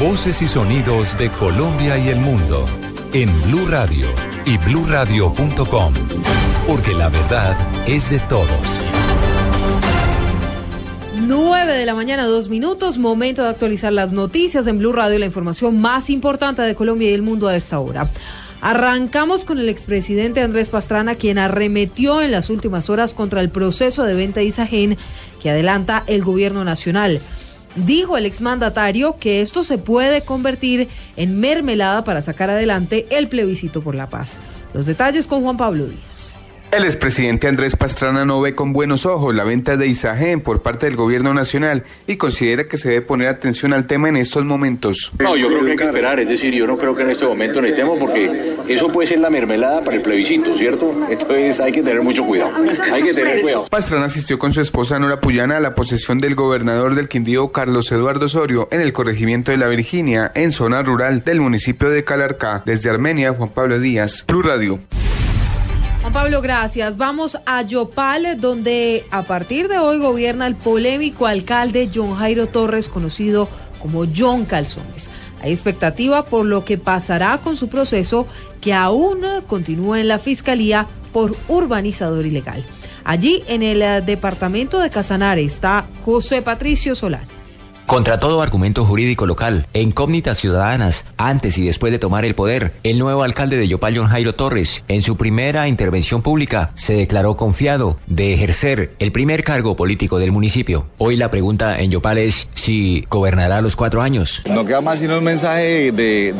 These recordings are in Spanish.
Voces y sonidos de Colombia y el mundo en Blue Radio y bluradio.com, porque la verdad es de todos. 9 de la mañana, dos minutos, momento de actualizar las noticias en Blue Radio, la información más importante de Colombia y el mundo a esta hora. Arrancamos con el expresidente Andrés Pastrana, quien arremetió en las últimas horas contra el proceso de venta de Isagen que adelanta el gobierno nacional. Dijo el exmandatario que esto se puede convertir en mermelada para sacar adelante el plebiscito por la paz. Los detalles con Juan Pablo Díaz. El expresidente Andrés Pastrana no ve con buenos ojos la venta de Isagen por parte del gobierno nacional y considera que se debe poner atención al tema en estos momentos. No, yo creo que hay que esperar, es decir, yo no creo que en este momento necesitemos porque eso puede ser la mermelada para el plebiscito, ¿cierto? Entonces hay que tener mucho cuidado, hay que tener cuidado. Pastrana asistió con su esposa Nora Puyana a la posesión del gobernador del Quindío, Carlos Eduardo Osorio, en el corregimiento de la Virginia, en zona rural del municipio de Calarcá. Desde Armenia, Juan Pablo Díaz, Plus Radio. Juan Pablo, gracias. Vamos a Yopal, donde a partir de hoy gobierna el polémico alcalde John Jairo Torres, conocido como John Calzones. Hay expectativa por lo que pasará con su proceso que aún continúa en la fiscalía por urbanizador ilegal. Allí en el eh, departamento de Casanare está José Patricio Solán. Contra todo argumento jurídico local e incógnitas ciudadanas, antes y después de tomar el poder, el nuevo alcalde de Yopal, John Jairo Torres, en su primera intervención pública, se declaró confiado de ejercer el primer cargo político del municipio. Hoy la pregunta en Yopal es si gobernará los cuatro años. No queda más sino un mensaje de,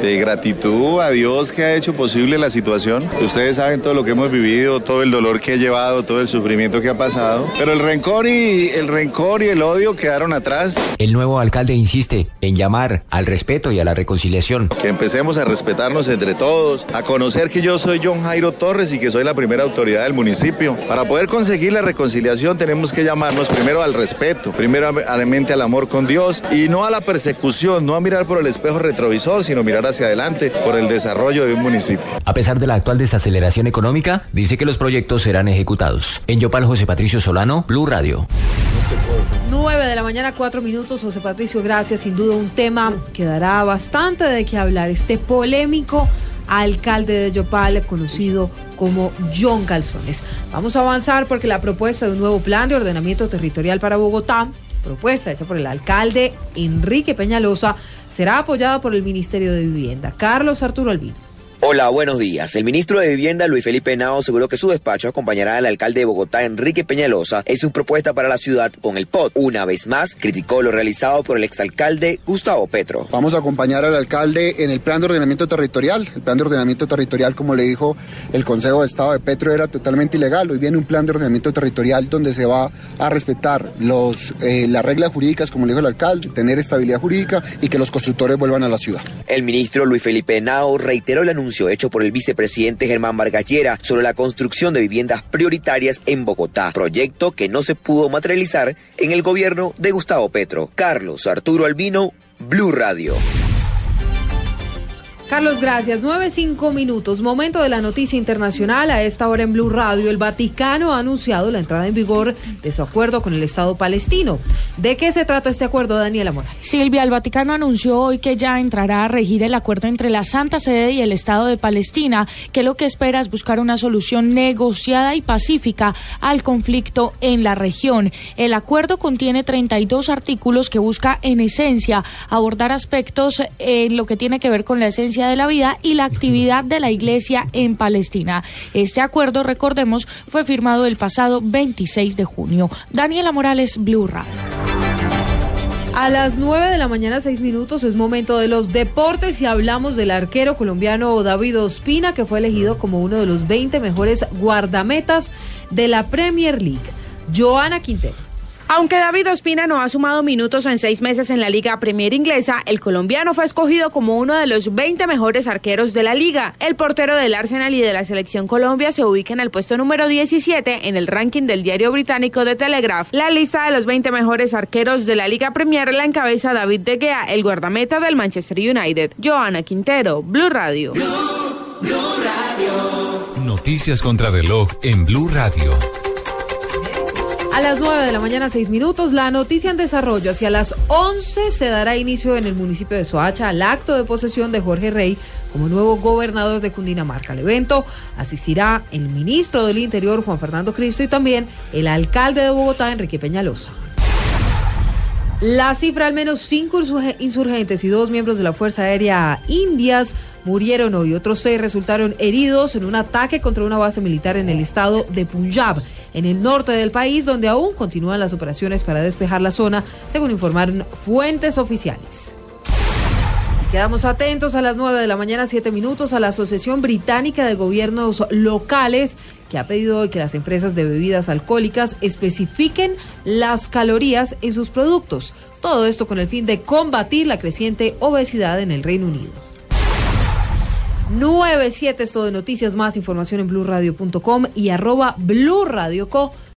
de, gratitud a Dios que ha hecho posible la situación. Ustedes saben todo lo que hemos vivido, todo el dolor que he llevado, todo el sufrimiento que ha pasado, pero el rencor y el rencor y el odio quedaron atrás. El nuevo alcalde insiste en llamar al respeto y a la reconciliación. Que empecemos a respetarnos entre todos, a conocer que yo soy John Jairo Torres y que soy la primera autoridad del municipio. Para poder conseguir la reconciliación tenemos que llamarnos primero al respeto, primeramente al amor con Dios y no a la persecución, no a mirar por el espejo retrovisor, sino mirar hacia adelante por el desarrollo de un municipio. A pesar de la actual desaceleración económica, dice que los proyectos serán ejecutados. En Yopal, José Patricio Solano, Blue Radio. 9 de la mañana, 4 minutos. José Patricio, gracias. Sin duda un tema que dará bastante de qué hablar. Este polémico alcalde de Yopal, conocido como John Calzones. Vamos a avanzar porque la propuesta de un nuevo plan de ordenamiento territorial para Bogotá, propuesta hecha por el alcalde Enrique Peñalosa, será apoyada por el Ministerio de Vivienda. Carlos Arturo Albino. Hola, buenos días. El ministro de Vivienda, Luis Felipe Nao, aseguró que su despacho acompañará al alcalde de Bogotá, Enrique Peñalosa, en su propuesta para la ciudad con el POT. Una vez más, criticó lo realizado por el exalcalde Gustavo Petro. Vamos a acompañar al alcalde en el plan de ordenamiento territorial. El plan de ordenamiento territorial, como le dijo el Consejo de Estado de Petro, era totalmente ilegal. Hoy viene un plan de ordenamiento territorial donde se va a respetar los, eh, las reglas jurídicas, como le dijo el alcalde, tener estabilidad jurídica y que los constructores vuelvan a la ciudad. El ministro Luis Felipe Nao reiteró el anuncio hecho por el vicepresidente Germán Vargallera sobre la construcción de viviendas prioritarias en Bogotá, proyecto que no se pudo materializar en el gobierno de Gustavo Petro. Carlos Arturo Albino, Blue Radio. Carlos, gracias. Nueve, cinco minutos. Momento de la noticia internacional. A esta hora en Blue Radio, el Vaticano ha anunciado la entrada en vigor de su acuerdo con el Estado palestino. ¿De qué se trata este acuerdo, Daniela Morales? Silvia, el Vaticano anunció hoy que ya entrará a regir el acuerdo entre la Santa Sede y el Estado de Palestina, que lo que espera es buscar una solución negociada y pacífica al conflicto en la región. El acuerdo contiene 32 artículos que busca, en esencia, abordar aspectos en lo que tiene que ver con la esencia de la vida y la actividad de la Iglesia en Palestina. Este acuerdo, recordemos, fue firmado el pasado 26 de junio. Daniela Morales, Blue Radio. A las 9 de la mañana, 6 minutos, es momento de los deportes y hablamos del arquero colombiano David Ospina, que fue elegido como uno de los 20 mejores guardametas de la Premier League. Joana Quintero. Aunque David Ospina no ha sumado minutos en seis meses en la Liga Premier Inglesa, el colombiano fue escogido como uno de los 20 mejores arqueros de la liga. El portero del Arsenal y de la Selección Colombia se ubica en el puesto número 17 en el ranking del diario británico de Telegraph. La lista de los 20 mejores arqueros de la Liga Premier la encabeza David De Gea, el guardameta del Manchester United. Joana Quintero, Blue Radio. Blue Radio. Noticias contra reloj en Blue Radio. A las 9 de la mañana, 6 minutos, la noticia en desarrollo. Hacia las 11 se dará inicio en el municipio de Soacha al acto de posesión de Jorge Rey como nuevo gobernador de Cundinamarca. Al evento asistirá el ministro del Interior, Juan Fernando Cristo, y también el alcalde de Bogotá, Enrique Peñalosa. La cifra, al menos cinco insurgentes y dos miembros de la Fuerza Aérea Indias murieron hoy. Otros seis resultaron heridos en un ataque contra una base militar en el estado de Punjab, en el norte del país, donde aún continúan las operaciones para despejar la zona, según informaron fuentes oficiales. Quedamos atentos a las 9 de la mañana, 7 minutos, a la Asociación Británica de Gobiernos Locales, que ha pedido hoy que las empresas de bebidas alcohólicas especifiquen las calorías en sus productos. Todo esto con el fin de combatir la creciente obesidad en el Reino Unido. 97 es todo de noticias, más información en blurradio.com y arroba blurradioco.